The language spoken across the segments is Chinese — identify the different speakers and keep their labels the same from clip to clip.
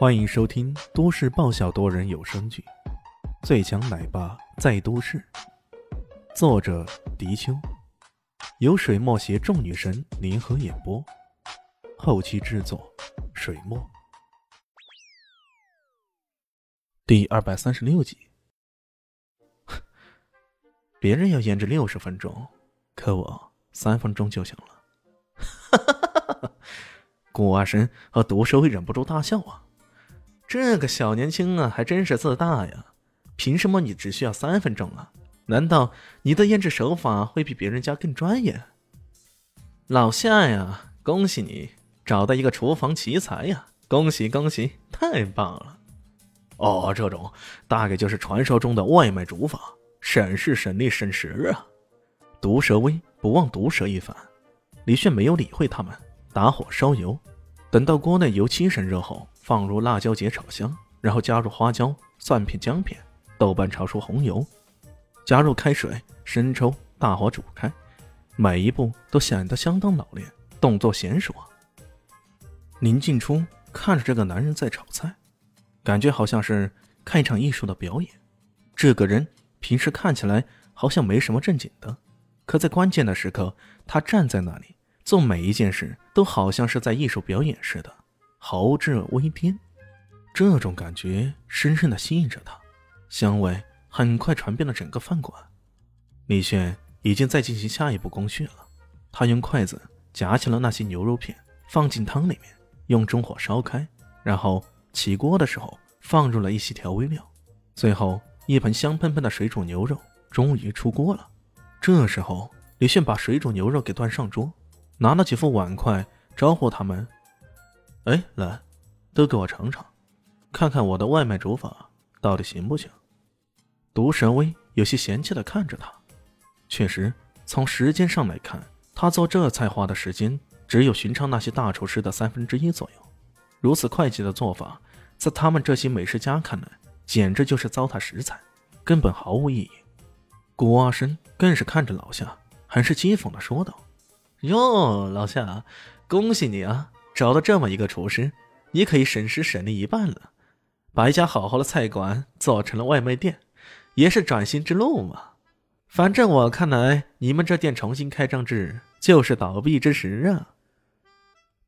Speaker 1: 欢迎收听都市爆笑多人有声剧《最强奶爸在都市》，作者：迪秋，由水墨携众女神联合演播，后期制作：水墨。第二百三十六集，别人要研制六十分钟，可我三分钟就行了。哈哈哈哈哈！顾阿神和毒蛇会忍不住大笑啊。这个小年轻啊，还真是自大呀！凭什么你只需要三分钟啊？难道你的腌制手法会比别人家更专业？老夏呀，恭喜你找到一个厨房奇才呀！恭喜恭喜，太棒了！哦，这种大概就是传说中的外卖煮法，省事省力省时啊！毒蛇威不忘毒蛇一番，李炫没有理会他们，打火烧油，等到锅内油七成热后。放入辣椒节炒香，然后加入花椒、蒜片、姜片，豆瓣炒出红油，加入开水、生抽，大火煮开，每一步都显得相当老练，动作娴熟。林静初看着这个男人在炒菜，感觉好像是看一场艺术的表演。这个人平时看起来好像没什么正经的，可在关键的时刻，他站在那里做每一件事，都好像是在艺术表演似的。豪掷微颠，这种感觉深深的吸引着他，香味很快传遍了整个饭馆。李炫已经在进行下一步工序了，他用筷子夹起了那些牛肉片，放进汤里面，用中火烧开，然后起锅的时候放入了一些调味料，最后一盆香喷喷的水煮牛肉终于出锅了。这时候，李炫把水煮牛肉给端上桌，拿了几副碗筷招呼他们。哎，来，都给我尝尝，看看我的外卖煮法到底行不行？毒蛇威有些嫌弃的看着他。确实，从时间上来看，他做这菜花的时间只有寻常那些大厨师的三分之一左右。如此快捷的做法，在他们这些美食家看来，简直就是糟蹋食材，根本毫无意义。顾阿生更是看着老夏，很是讥讽的说道：“哟，老夏，恭喜你啊！”找到这么一个厨师，你可以省时省力一半了，把一家好好的菜馆做成了外卖店，也是转型之路嘛。反正我看来，你们这店重新开张之日就是倒闭之时啊。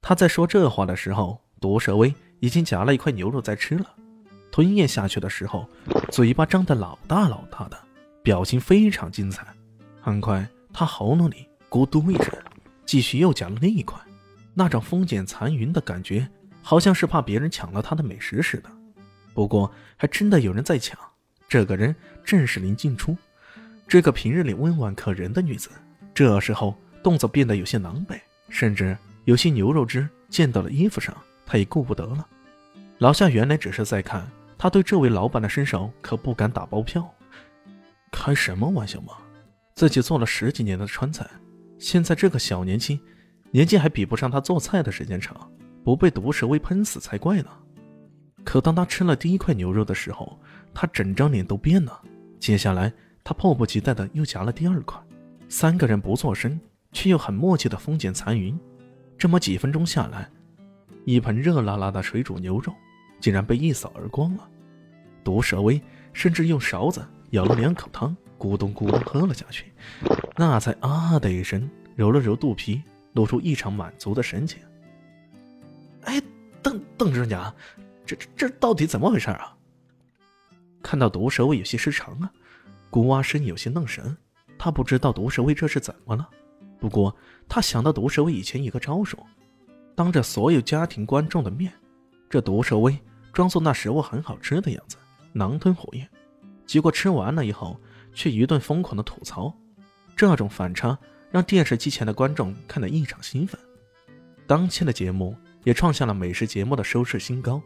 Speaker 1: 他在说这话的时候，毒蛇威已经夹了一块牛肉在吃了，吞咽下去的时候，嘴巴张得老大老大的，表情非常精彩。很快，他喉咙里咕嘟一声，继续又夹了另一块。那种风卷残云的感觉，好像是怕别人抢了他的美食似的。不过，还真的有人在抢。这个人正是林静初，这个平日里温婉可人的女子，这时候动作变得有些狼狈，甚至有些牛肉汁溅到了衣服上，他也顾不得了。老夏原来只是在看，他对这位老板的身手可不敢打包票。开什么玩笑嘛！自己做了十几年的川菜，现在这个小年轻。年纪还比不上他做菜的时间长，不被毒蛇威喷死才怪呢。可当他吃了第一块牛肉的时候，他整张脸都变了。接下来，他迫不及待的又夹了第二块。三个人不做声，却又很默契的风卷残云。这么几分钟下来，一盆热辣辣的水煮牛肉竟然被一扫而光了。毒蛇威甚至用勺子舀了两口汤，咕咚咕咚喝了下去，那才啊的一声，揉了揉肚皮。露出异常满足的神情。哎，邓邓正家，这这这到底怎么回事啊？看到毒蛇威有些失常啊，古蛙生有些愣神。他不知道毒蛇威这是怎么了，不过他想到毒蛇威以前一个招数，当着所有家庭观众的面，这毒蛇威装作那食物很好吃的样子，狼吞虎咽，结果吃完了以后却一顿疯狂的吐槽，这种反差。让电视机前的观众看得异常兴奋，当期的节目也创下了美食节目的收视新高。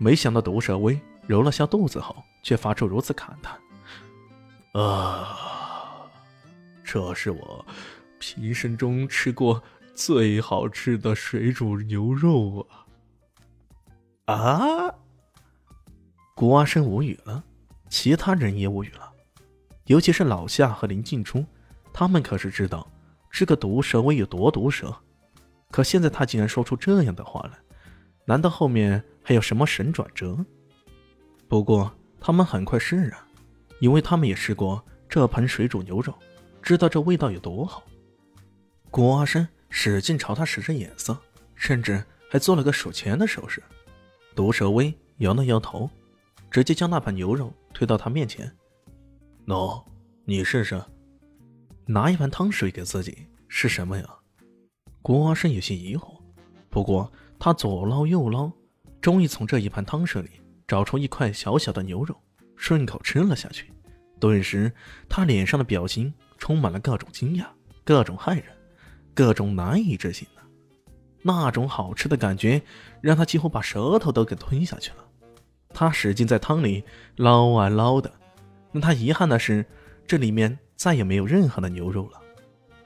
Speaker 1: 没想到毒蛇威揉了下肚子后，却发出如此感叹：“啊，这是我平生中吃过最好吃的水煮牛肉啊！”啊！古阿生无语了，其他人也无语了，尤其是老夏和林静初。他们可是知道这个毒蛇威有多毒蛇，可现在他竟然说出这样的话来，难道后面还有什么神转折。不过他们很快释然，因为他们也试过这盆水煮牛肉，知道这味道有多好。郭阿生使劲朝他使着眼色，甚至还做了个数钱的手势。毒蛇威摇了摇头，直接将那盘牛肉推到他面前：“喏，你试试。”拿一盘汤水给自己是什么呀？郭生有些疑惑，不过他左捞右捞，终于从这一盘汤水里找出一块小小的牛肉，顺口吃了下去。顿时，他脸上的表情充满了各种惊讶、各种骇然、各种难以置信的那种好吃的感觉，让他几乎把舌头都给吞下去了。他使劲在汤里捞啊捞的，让他遗憾的是，这里面再也没有任何的牛肉了。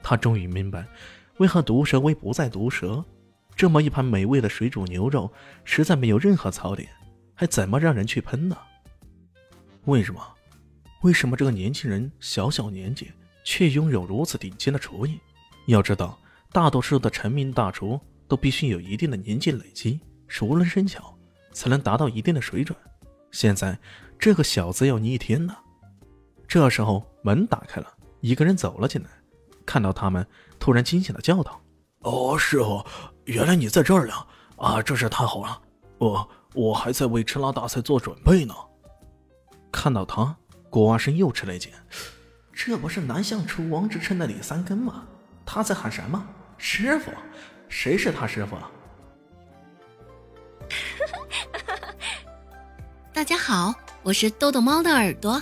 Speaker 1: 他终于明白。为何毒蛇威不再毒蛇？这么一盘美味的水煮牛肉，实在没有任何槽点，还怎么让人去喷呢？为什么？为什么这个年轻人小小年纪却拥有如此顶尖的厨艺？要知道，大多数的成名大厨都必须有一定的年纪累积，熟能生巧，才能达到一定的水准。现在这个小子要逆天了。这时候门打开了，一个人走了进来。看到他们，突然惊醒的叫道：“
Speaker 2: 哦，师傅，原来你在这儿呢！啊，真是太好了！我我还在为吃拉大赛做准备呢。”
Speaker 1: 看到他，郭阿生又吃了一惊：“这不是南向厨王之称的李三根吗？他在喊什么？师傅？谁是他师傅？”
Speaker 3: 大家好，我是豆豆猫的耳朵。